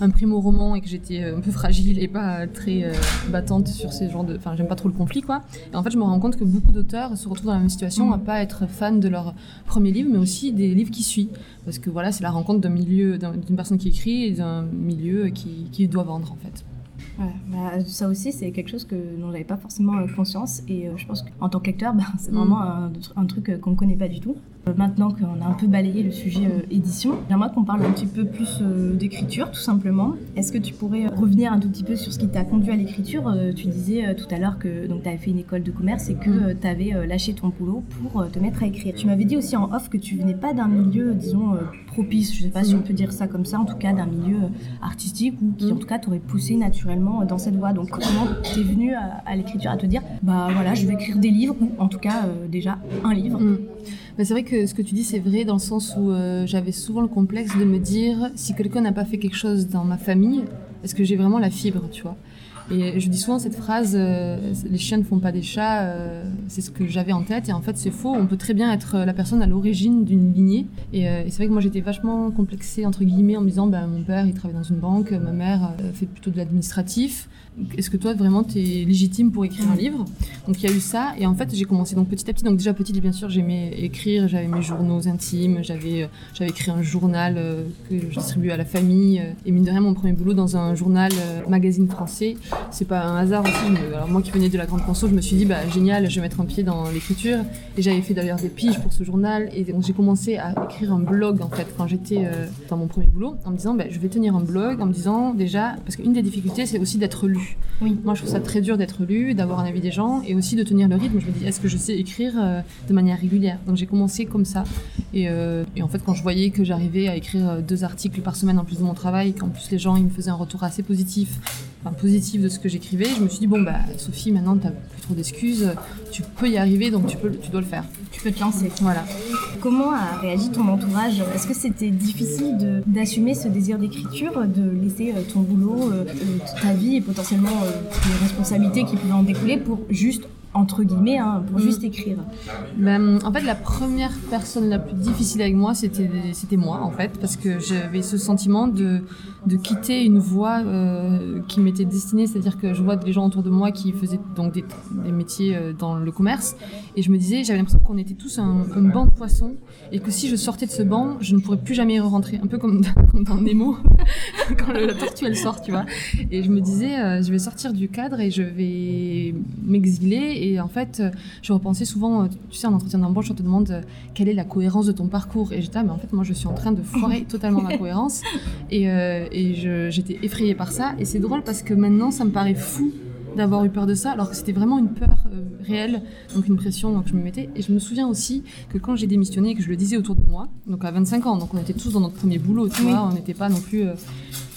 un primo roman et que j'étais un peu fragile et pas très euh, battante sur ces genres de. Enfin, j'aime pas trop le conflit, quoi. Et en fait, je me rends compte que beaucoup d'auteurs se retrouvent dans la même situation, Mm. à pas être fans de leur premier livre, mais aussi des livres qui suivent. Parce que voilà, c'est la rencontre d'un milieu, d'un- d'une personne qui écrit et d'un milieu qui, qui doit vendre, en fait. Ouais, bah, ça aussi, c'est quelque chose que, dont j'avais pas forcément euh, conscience. Et euh, je pense qu'en tant que lecteur, bah, c'est Mm. vraiment un, un truc euh, qu'on ne connaît pas du tout. Euh, maintenant qu'on a un peu balayé le sujet euh, édition, j'aimerais qu'on parle un petit peu plus euh, d'écriture, tout simplement. Est-ce que tu pourrais revenir un tout petit peu sur ce qui t'a conduit à l'écriture? Euh, Tu disais tout à l'heure que tu avais fait une école de commerce et que Mm. tu avais lâché ton boulot pour te mettre à écrire. Tu m'avais dit aussi en off que tu venais pas d'un milieu, disons, propice, je sais pas si on peut dire ça comme ça, en tout cas d'un milieu artistique ou qui Mm. en tout cas t'aurait poussé naturellement dans cette voie. Donc comment t'es venu à, à l'écriture, à te dire, bah voilà, je vais écrire des livres ou en tout cas déjà un livre? Mm. C'est vrai que ce que tu dis, c'est vrai dans le sens où euh, j'avais souvent le complexe de me dire si quelqu'un n'a pas fait quelque chose dans ma famille, est-ce que j'ai vraiment la fibre, tu vois? Et je dis souvent cette phrase euh, les chiens ne font pas des chats, euh, c'est ce que j'avais en tête, et en fait, c'est faux. On peut très bien être la personne à l'origine d'une lignée. Et, euh, et c'est vrai que moi, j'étais vachement complexée, entre guillemets, en me disant bah, mon père, il travaille dans une banque, ma mère euh, fait plutôt de l'administratif. Est-ce que toi, vraiment, tu es légitime pour écrire un livre? Donc il y a eu ça. Et en fait j'ai commencé donc petit à petit. Donc déjà petite bien sûr j'aimais écrire. J'avais mes journaux intimes. J'avais euh, j'avais écrit un journal euh, que je distribuais à la famille. Euh, et mine de rien mon premier boulot dans un journal euh, magazine français c'est pas un hasard aussi me- alors moi qui venais de la grande conso je me suis dit bah génial je vais mettre un pied dans l'écriture et j'avais fait d'ailleurs des piges pour ce journal et donc j'ai commencé à écrire un blog en fait quand j'étais euh, dans mon premier boulot en me disant bah, je vais tenir un blog en me disant déjà parce qu'une des difficultés c'est aussi d'être lu Oui. moi, je trouve ça très dur d'être lu, d'avoir un avis des gens et aussi de tenir le rythme. Je me dis, est-ce que je sais écrire euh, de manière régulière? Donc j'ai commencé comme ça. Et, euh, et en fait, quand je voyais que j'arrivais à écrire euh, deux articles par semaine en plus de mon travail, qu'en plus les gens ils me faisaient un retour assez positif, enfin positif de ce que j'écrivais, je me suis dit, bon, bah Sophie, maintenant t'as plus trop d'excuses, tu peux y arriver, donc tu, peux, tu dois le faire. Tu peux te lancer. Voilà. Comment a réagi ton entourage? Est-ce que c'était difficile de- d'assumer ce désir d'écriture, de laisser euh, ton boulot, euh, euh, ta vie et potentiellement euh, les responsabilités qui pouvaient en découler pour juste, entre guillemets, hein, pour Mm. juste écrire? Ben, en fait, la première personne la plus difficile avec moi, c'était c'était moi, en fait, parce que j'avais ce sentiment de, de quitter une voie euh, qui m'était destinée, c'est-à-dire que je vois des gens autour de moi qui faisaient donc des, des métiers euh, dans le commerce, et je me disais, j'avais l'impression qu'on était tous un, un banc de poissons, et que si je sortais de ce banc, je ne pourrais plus jamais y rentrer, un peu comme dans, dans Nemo, quand le- la tortue elle sort, tu vois. Et je me disais, euh, je vais sortir du cadre et je vais m'exiler. Et en fait, je repensais souvent, tu sais, en entretien d'embauche, on te demande quelle est la cohérence de ton parcours. Et j'étais, ah, mais en fait, moi, je suis en train de foirer totalement ma cohérence. Et, euh, et j'étais effrayée par ça. Et c'est drôle parce que maintenant, ça me paraît fou d'avoir eu peur de ça, alors que c'était vraiment une peur euh, réelle, donc une pression que je me mettais. Et je me souviens aussi que quand j'ai démissionné et que je le disais autour de moi, donc à 25 ans, donc on était tous dans notre premier boulot, tu Oui. vois, on n'était pas non plus... euh,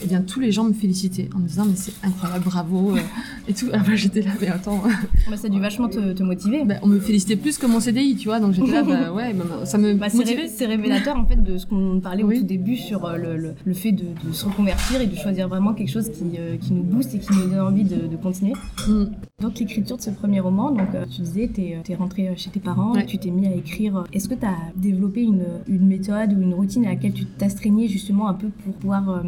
eh bien, tous les gens me félicitaient en me disant, mais c'est incroyable, bravo, euh, et tout. Alors, moi, j'étais là, mais attends, Bah, Ça a dû vachement te, te motiver. bah, on me félicitait plus que mon CDI, tu vois, donc j'étais là, bah ouais, bah, ça me Bah, c'est motivait. c'est révélateur en fait de ce qu'on parlait Oui. au tout début sur euh, le, le- le fait de, de se reconvertir et de choisir vraiment quelque chose qui, euh, qui nous booste et qui nous donne envie de, de continuer. Mm. Donc l'écriture de ce premier roman, donc euh, tu disais, t'es es rentré chez tes parents, Ouais. tu t'es mis à écrire. Est-ce que tu as développé une, une méthode ou une routine à laquelle tu t'astreignais justement un peu pour pouvoir euh,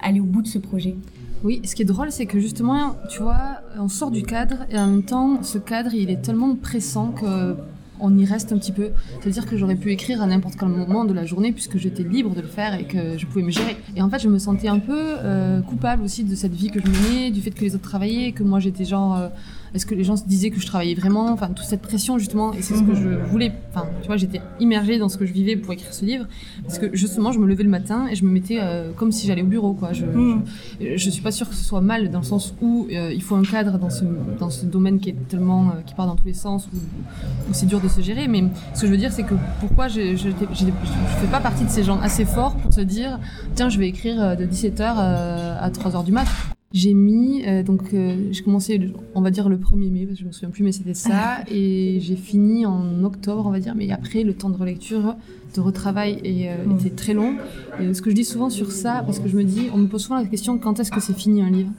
aller au bout de ce projet Oui, ce qui est drôle, c'est que justement, tu vois, on sort du cadre et en même temps, ce cadre, il est tellement pressant que on y reste un petit peu. C'est-à-dire que j'aurais pu écrire à n'importe quel moment de la journée puisque j'étais libre de le faire et que je pouvais me gérer. Et en fait, je me sentais un peu euh, coupable aussi de cette vie que je menais, du fait que les autres travaillaient, que moi j'étais genre. euh, est-ce que les gens se disaient que je travaillais vraiment Enfin, toute cette pression justement, et c'est ce que je voulais. Enfin, tu vois, j'étais immergée dans ce que je vivais pour écrire ce livre, parce que justement, je me levais le matin et je me mettais euh, comme si j'allais au bureau, quoi. Je, Mm. je, je suis pas sûre que ce soit mal dans le sens où euh, il faut un cadre dans ce dans ce domaine qui est tellement euh, qui part dans tous les sens où, où c'est dur de se gérer. Mais ce que je veux dire, c'est que pourquoi je je, fais pas partie de ces gens assez forts pour se dire tiens, je vais écrire euh, de 17h à 3h du mat. J'ai mis, euh, donc euh, j'ai commencé, on va dire le 1er mai, parce que je me souviens plus, mais c'était ça, et j'ai fini en octobre, on va dire, mais après le temps de relecture, de retravail et, euh, était très long. Et ce que je dis souvent sur ça, parce que je me dis, on me pose souvent la question quand est-ce que c'est fini un livre?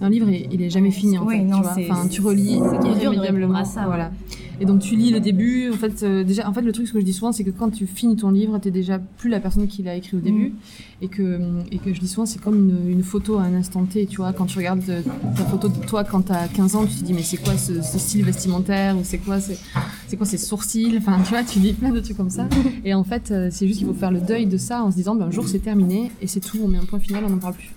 Un livre, il est jamais fini en Oui, fait, non, tu vois. Enfin, tu relis irrémédiablement, ça, voilà. Et donc tu lis le début, en fait, euh, déjà, en fait, le truc ce que je dis souvent, c'est que quand tu finis ton livre, t'es déjà plus la personne qui l'a écrit au début, et que et que je dis souvent, c'est comme une, une photo à un instant T, tu vois, quand tu regardes euh, ta photo de toi quand t'as 15 ans, tu te dis mais c'est quoi ce, ce style vestimentaire? Ou c'est quoi c'est quoi ces sourcils, enfin tu vois, tu lis plein de trucs comme ça, et en fait, euh, c'est juste qu'il faut faire le deuil de ça en se disant, ben, un jour c'est terminé et c'est tout, on met un point final, on n'en parle plus.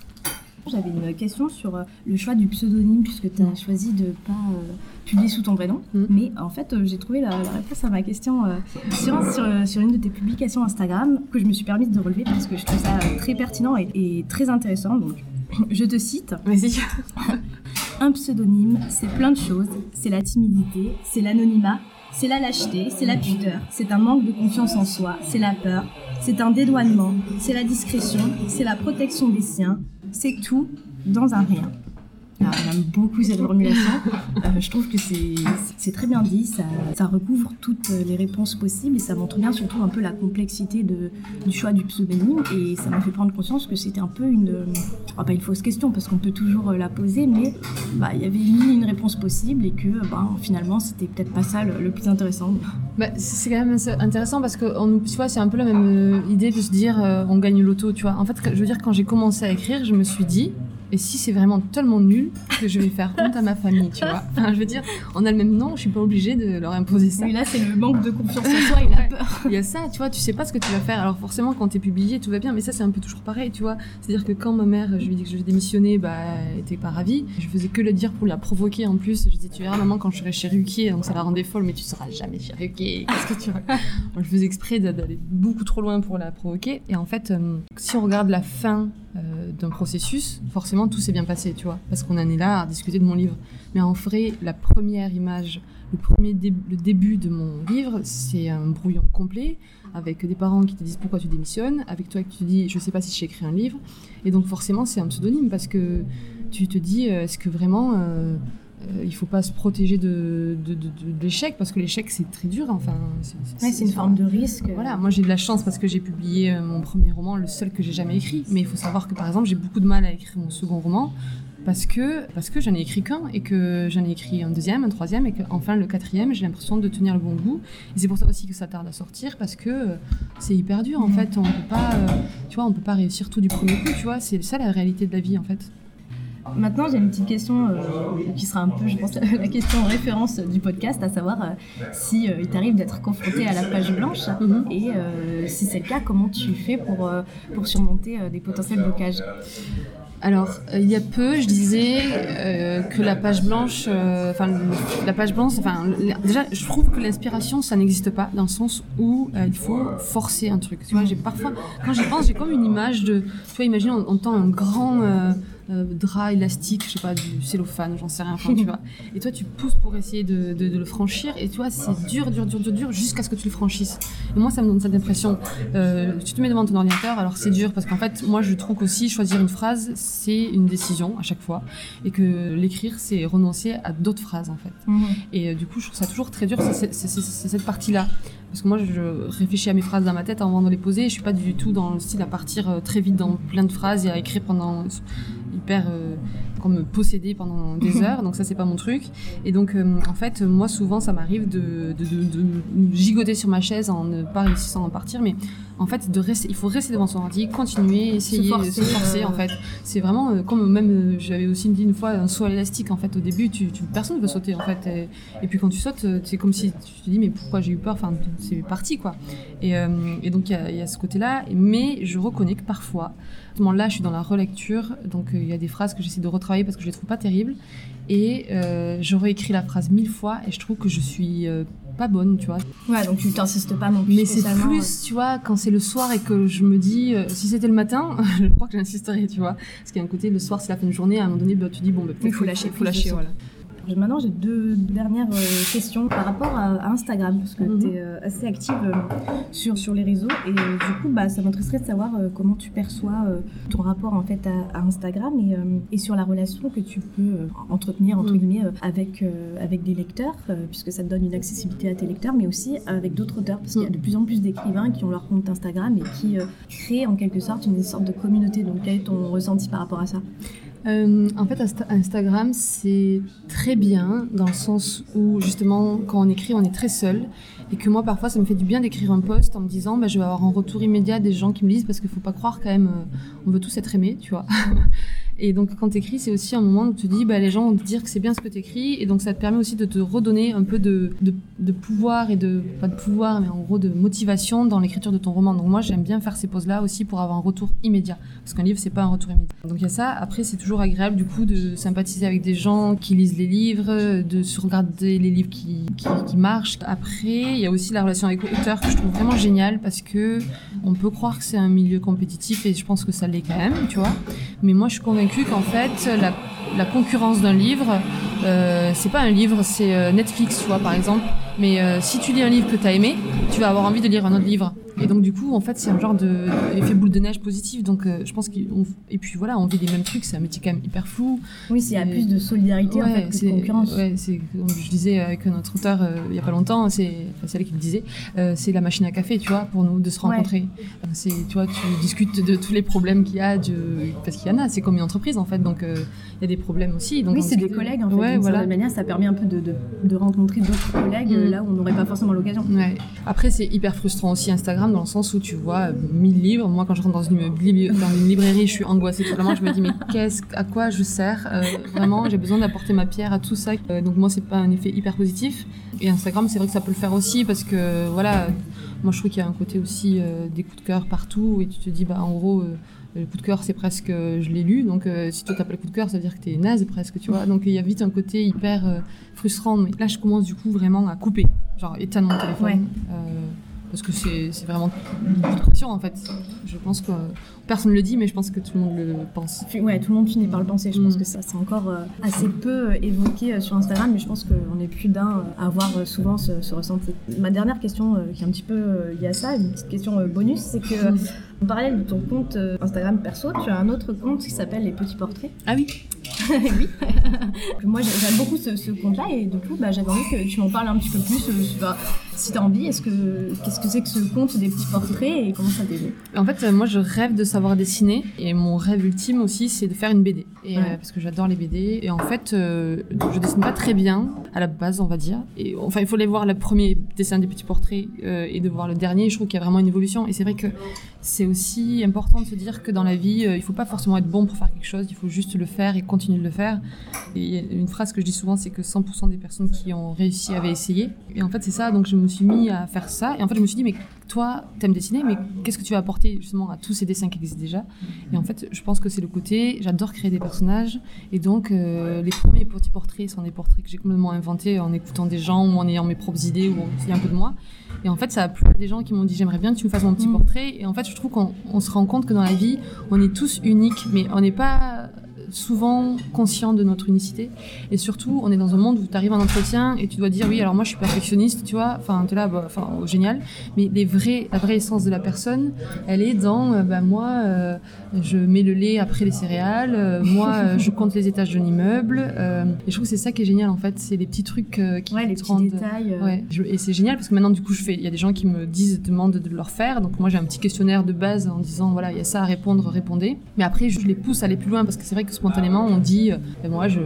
J'avais une question sur euh, le choix du pseudonyme, puisque tu as choisi de pas euh, publier sous ton vrai nom. Mm. Mais en fait, j'ai trouvé la, la réponse à ma question euh, sur, sur, sur une de tes publications Instagram que je me suis permise de relever parce que je trouve ça très pertinent et, et très intéressant. Donc, je te cite Vas-y. Un pseudonyme, c'est plein de choses. C'est la timidité, c'est l'anonymat, c'est la lâcheté, c'est la pudeur, c'est un manque de confiance en soi, c'est la peur, c'est un dédouanement, c'est la discrétion, c'est la protection des siens, c'est tout dans un rien. Alors, J'aime beaucoup cette formulation. Euh, je trouve que c'est très bien dit. Ça, recouvre toutes les réponses possibles et ça montre bien surtout un peu la complexité de, du choix du pseudonyme. Et ça m'a fait prendre conscience que c'était un peu une, euh, ah, pas une fausse question parce qu'on peut toujours euh, la poser, mais bah, il y avait une réponse possible et que bah, finalement c'était peut-être pas ça le, plus intéressant. Bah, c'est quand même intéressant parce que tu vois, c'est un peu la même idée de se dire on gagne l'auto, tu vois. En fait, je veux dire, quand j'ai commencé à écrire, je me suis dit, et si c'est vraiment tellement nul que je vais faire honte à ma famille, tu vois. Enfin, je veux dire, on a le même nom, je suis pas obligée de leur imposer ça. Mais là c'est le manque de confiance en soi la Ouais. peur. Il y a ça, tu vois, tu sais pas ce que tu vas faire. Alors forcément, quand t'es publié, tout va bien, mais ça c'est un peu toujours pareil, tu vois. C'est-à-dire que quand ma mère, je lui ai dit que je vais démissionner, bah, elle était pas ravie. Je faisais que le dire pour la provoquer en plus. Je disais, tu verras maman quand je serai chez Ruquier, donc ça la rendait folle, mais tu seras jamais chez Ruquier. Qu'est-ce que tu Moi, Je faisais exprès d'a- d'aller beaucoup trop loin pour la provoquer. Et en fait, euh, si on regarde la fin d'un processus, forcément tout s'est bien passé, tu vois, parce qu'on en est là à discuter de mon livre. Mais en vrai, la première image, le premier le début de mon livre, c'est un brouillon complet avec des parents qui te disent pourquoi tu démissionnes, avec toi qui te dis je sais pas si j'ai écrit un livre, et donc forcément c'est un pseudonyme parce que tu te dis euh, est-ce que vraiment euh, euh, il faut pas se protéger de, de, de- de- de l'échec parce que l'échec c'est très dur, enfin Ouais, c'est une forme de risque. voilà, moi j'ai de la chance parce que j'ai publié euh, mon premier roman, le seul que j'ai jamais écrit. Mais il faut savoir que par exemple j'ai beaucoup de mal à écrire mon second roman parce que parce que j'en ai écrit qu'un et que j'en ai écrit un deuxième, un troisième et que enfin le quatrième j'ai l'impression de tenir le bon bout. Et c'est pour ça aussi que ça tarde à sortir parce que euh, c'est hyper dur en Mhm. fait. On peut pas, tu vois, on peut pas réussir tout du premier coup. Tu vois, c'est ça la réalité de la vie en fait. Maintenant, j'ai une petite question euh, qui sera un peu, je pense, la question en référence du podcast, à savoir euh, si euh, il t'arrive d'être confronté à la page blanche Mhm. et euh, si c'est le cas, comment tu fais pour, pour surmonter des potentiels blocages? Alors, il y a peu, je disais que la page blanche, enfin la page blanche, enfin déjà, je trouve que l'inspiration, ça n'existe pas dans le sens où il faut forcer un truc. Tu vois, j'ai parfois, quand j'y pense, j'ai comme une image de, tu vois, imagine, on, on tend un grand euh, drap élastique, je sais pas, du cellophane, j'en sais rien, enfin, tu vois. Et toi, tu pousses pour essayer de, de- de le franchir, et tu vois, c'est dur, dur, dur, dur, dur, jusqu'à ce que tu le franchisses. Et moi, ça me donne cette impression. Euh, tu te mets devant ton ordinateur, alors c'est dur parce qu'en fait, moi, je trouve qu'aussi choisir une phrase, c'est une décision à chaque fois, et que l'écrire, c'est renoncer à d'autres phrases en fait. Et euh, du coup, je trouve ça toujours très dur, c'est cette partie-là. Parce que moi, je réfléchis à mes phrases dans ma tête avant de les poser. Et je suis pas du tout dans le style à partir euh, très vite dans plein de phrases et à écrire pendant hyper euh, comme possédé pendant des heures. Donc ça, c'est pas mon truc. Et donc, euh, en fait, moi, souvent, ça m'arrive de, de, de- de gigoter sur ma chaise en ne pas réussissant à en partir. Mais en fait, de rester, il faut rester devant son ordi, continuer, essayer, forcer, se forcer. euh, En fait, c'est vraiment euh, comme même j'avais aussi dit une fois un saut à l'élastique. En fait, au début, tu, tu personne ne veut sauter. En fait, et, et puis quand tu sautes, c'est comme si tu te dis mais pourquoi j'ai eu peur? Enfin, c'est parti quoi. Et, et donc il y a, il y a ce côté-là. Mais je reconnais que parfois, là, je suis dans la relecture, donc il y a des phrases que j'essaie de retravailler parce que je les trouve pas terribles. Et euh, je réécris la phrase mille fois et je trouve que je suis euh, pas bonne, tu vois. Ouais, donc tu t'insistes pas non plus Mais c'est plus, tu vois, quand c'est le soir et que je me dis, euh, si c'était le matin, je crois que j'insisterais, tu vois. Parce qu'il y a un côté, le soir, c'est la fin de journée, à un moment donné, bah, tu dis, bon, bah, peut-être Il faut lâcher faut plus de lâcher, voilà. Maintenant, j'ai deux dernières euh, questions par rapport à, Instagram, parce que Mhm. tu es assez active euh, sur, sur les réseaux. Et euh, du coup, bah, ça m'intéresserait de savoir euh, comment tu perçois euh, ton rapport en fait à, à Instagram et, euh, et sur la relation que tu peux euh, entretenir entre Mhm. guillemets euh, avec, euh, avec des lecteurs, euh, puisque ça te donne une accessibilité à tes lecteurs, mais aussi avec d'autres auteurs, parce qu'il y a Mhm. de plus en plus d'écrivains qui ont leur compte Instagram et qui euh, créent en quelque sorte une sorte de communauté. Donc, quel est ton ressenti par rapport à ça? Euh, en fait, Insta- Instagram, c'est très bien dans le sens où, justement, quand on écrit, on est très seul. Et que moi, parfois, ça me fait du bien d'écrire un post en me disant, bah, je vais avoir un retour immédiat des gens qui me lisent parce qu'il faut pas croire quand même, euh, on veut tous être aimés, tu vois. Et donc, quand tu écris, c'est aussi un moment où tu te dis, bah, les gens vont te dire que c'est bien ce que tu écris. Et donc, ça te permet aussi de te redonner un peu de, de, pouvoir et de, pas de pouvoir, mais en gros de motivation dans l'écriture de ton roman. Donc, moi, j'aime bien faire ces pauses-là aussi pour avoir un retour immédiat. Parce qu'un livre, c'est pas un retour immédiat. Donc, il y a ça. Après, c'est toujours agréable, du coup, de sympathiser avec des gens qui lisent les livres, de se regarder les livres qui, qui, marchent. Après, il y a aussi la relation avec l'auteur que je trouve vraiment géniale parce que on peut croire que c'est un milieu compétitif et je pense que ça l'est quand même, tu vois. Mais moi, je suis qu'en fait, la, concurrence d'un livre, euh, c'est pas un livre, c'est euh, Netflix, vois, par exemple. Mais euh, si tu lis un livre que tu as aimé, tu vas avoir envie de lire un autre livre. Et donc, du coup, en fait, c'est un genre de effet boule de neige positif. Donc, euh, je pense qu'on. Et puis voilà, on vit les mêmes trucs, c'est un métier quand même hyper fou. Oui, C'est- plus de solidarité en fait que de concurrence. Ouais, c'est comme je disais avec notre auteur euh, il y a pas longtemps, c'est enfin, c'est elle qui le disait, euh, c'est la machine à café, tu vois, pour nous de se Ouais. rencontrer. Euh, C'est tu vois, tu discutes de tous les problèmes qu'il y a, de... parce qu'il y en a, c'est comme une entreprise en fait, donc euh, y a des problèmes aussi. Donc oui, c'est des collègues en fait. Ouais, D'une voilà. certaine manière, ça permet un peu de, de, de rencontrer d'autres collègues Mm. euh, là où on n'aurait pas forcément l'occasion. Ouais. Après, c'est hyper frustrant aussi Instagram dans le sens où tu vois euh, 1000 livres. Moi, quand je rentre dans une, bibli- dans une librairie, je suis angoissée. Tout Vraiment, je me dis, mais qu'est-ce, à quoi je sers Euh, Vraiment, j'ai besoin d'apporter ma pierre à tout ça. Euh, donc, moi, c'est pas un effet hyper positif. Et Instagram, c'est vrai que ça peut le faire aussi parce que, voilà, moi, je trouve qu'il y a un côté aussi euh, des coups de cœur partout. Et tu te dis, bah, en gros, euh, le coup de cœur, c'est presque, euh, je l'ai lu. Donc, euh, si toi, t'as pas le coup de cœur, ça veut dire que t'es naze presque, tu vois. Donc, il y a vite un côté hyper euh, frustrant. Mais là, je commence du coup vraiment à couper. Genre, éteindre mon téléphone. Ouais. Euh, parce que c'est c'est vraiment une pression en fait. Je pense que personne ne le dit, mais je pense que tout le monde le pense. Ouais, tout le monde finit par le penser. Je pense Mm. que ça, c'est encore euh, assez peu euh, évoqué euh, sur Instagram, mais je pense qu'on est plus d'un à avoir souvent ce, ce ressenti. Ma dernière question, qui est un petit peu liée à ça, une petite question bonus, c'est que en parallèle de ton compte Instagram perso, tu as un autre compte qui s'appelle Les Petits Portraits. Ah oui oui. Moi, j'ai- j'aime beaucoup ce, ce compte-là et du coup, bah, j'avais envie que tu m'en parles un petit peu plus. sur- si tu as envie, est-ce que qu'est-ce que c'est que ce compte des petits portraits et comment ça t'est venu? En fait, moi je rêve de savoir dessiner et mon rêve ultime aussi c'est de faire une BD. Et, Ouais. euh, parce que j'adore les BD. Et en fait, euh, je dessine pas très bien à la base, on va dire. Et enfin, il faut aller voir le premier dessin des petits portraits euh, et de voir le dernier. Je trouve qu'il y a vraiment une évolution. Et c'est vrai que c'est aussi important de se dire que dans la vie, il faut pas forcément être bon pour faire quelque chose. Il faut juste le faire et continuer de le faire. Et une phrase que je dis souvent, c'est que 100% des personnes qui ont réussi avaient essayé. Et en fait, c'est ça. Donc, je me suis mis à faire ça. Et en fait, je me suis dit, mais toi, t'aimes dessiner, mais qu'est-ce que tu vas apporter justement à tous ces dessins qui existent déjà? Et en fait, je pense que c'est le côté, j'adore créer des personnages. Et donc, euh, les premiers petits portraits sont des portraits que j'ai complètement inventés en écoutant des gens ou en ayant mes propres idées ou en essayant un peu de moi. Et en fait, ça a plu à des gens qui m'ont dit, j'aimerais bien que tu me fasses mon petit Mm. portrait. Et en fait, je trouve qu'on on se rend compte que dans la vie, on est tous uniques, mais on n'est pas souvent conscient de notre unicité. Et surtout, on est dans un monde où tu arrives en entretien et tu dois dire oui, alors moi je suis perfectionniste, tu vois, enfin tu es là, bah, enfin oh, génial. Mais les vrais, la vraie essence de la personne, elle est dans euh, bah, moi, euh, je mets le lait après les céréales, euh, moi euh, je compte les étages d'un immeuble. et je trouve que c'est ça qui est génial en fait, c'est les petits trucs qui Ouais, les te petits rendent. détails. Ouais, je- et c'est génial parce que maintenant, du coup, je fais. Il y a des gens qui me disent, demandent de leur faire. Donc, moi, j'ai un petit questionnaire de base en disant, voilà, il y a ça à répondre, répondez. Mais après, je les pousse à aller plus loin parce que c'est vrai que spontanément, on dit, euh, Ben, moi, je,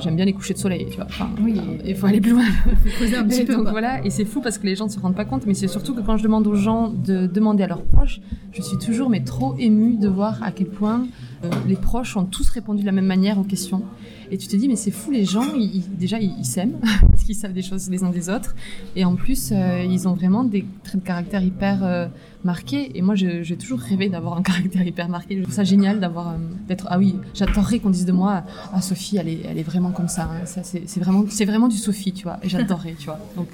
j'aime bien les couchers de soleil, tu vois. Enfin, Oui. il faut aller plus loin. un petit peu. donc voilà, et c'est fou parce que les gens ne se rendent pas compte, mais c'est surtout que quand je demande aux gens de demander à leurs proches, je suis toujours mais trop émue de voir à quel point euh, les proches ont tous répondu de la même manière aux questions. Et tu te dis, mais c'est fou, les gens, ils- ils- déjà, ils s'aiment, qu'ils savent des choses les uns des autres. Et en plus, euh, ils ont vraiment des traits de caractère hyper euh, marqués. Et moi, j'ai toujours rêvé d'avoir un caractère hyper marqué. Je trouve ça génial d'avoir, euh, d'être, ah oui, j'adorerais qu'on dise de moi, ah Sophie, elle est, elle est vraiment comme ça. hein. Ça, c'est vraiment, vraiment du Sophie, tu vois. Et j'adorerais, tu vois. Donc,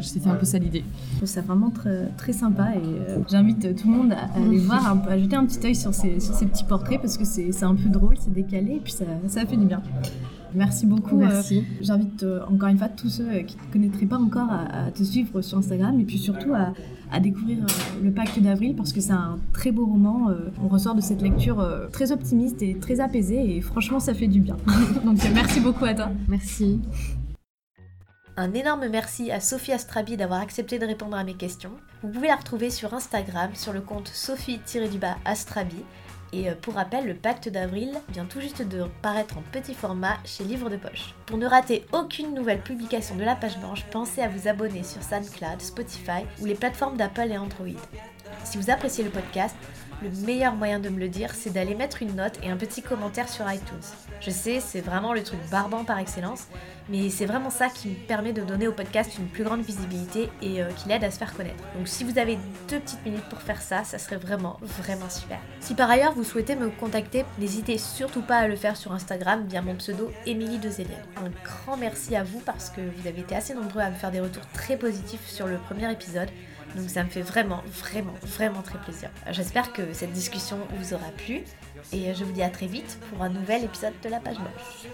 c'était un peu ça l'idée. Je trouve ça vraiment très, sympa et j'invite tout le monde à, aller voir, à jeter un petit œil sur ces, sur ces petits portraits parce que c'est un peu drôle, c'est décalé et puis ça, ça fait du bien. Merci beaucoup. Merci. J'invite encore une fois tous ceux qui ne connaîtraient pas encore à, te suivre sur Instagram et puis surtout à, à découvrir le Pacte d'avril parce que c'est un très beau roman. On ressort de cette lecture très optimiste et très apaisée et franchement ça fait du bien. Donc merci beaucoup à toi. Merci. Un énorme merci à Sophie Astrabi d'avoir accepté de répondre à mes questions. Vous pouvez la retrouver sur Instagram sur le compte sophie-astrabi. Et euh, pour rappel, le pacte d'avril vient tout juste de paraître en petit format chez Livre de Poche. Pour ne rater aucune nouvelle publication de la page blanche, pensez à vous abonner sur SoundCloud, Spotify ou les plateformes d'Apple et Android. Si vous appréciez le podcast, le meilleur moyen de me le dire, c'est d'aller mettre une note et un petit commentaire sur iTunes. Je sais, c'est vraiment le truc barbant par excellence, mais c'est vraiment ça qui me permet de donner au podcast une plus grande visibilité et euh, qui l'aide à se faire connaître. Donc si vous avez deux petites minutes pour faire ça, ça serait vraiment, vraiment super. Si par ailleurs vous souhaitez me contacter, n'hésitez surtout pas à le faire sur Instagram via mon pseudo Émilie de Un grand merci à vous parce que vous avez été assez nombreux à me faire des retours très positifs sur le premier épisode. Donc ça me fait vraiment, vraiment, vraiment très plaisir. J'espère que cette discussion vous aura plu et je vous dis à très vite pour un nouvel épisode de la page blanche.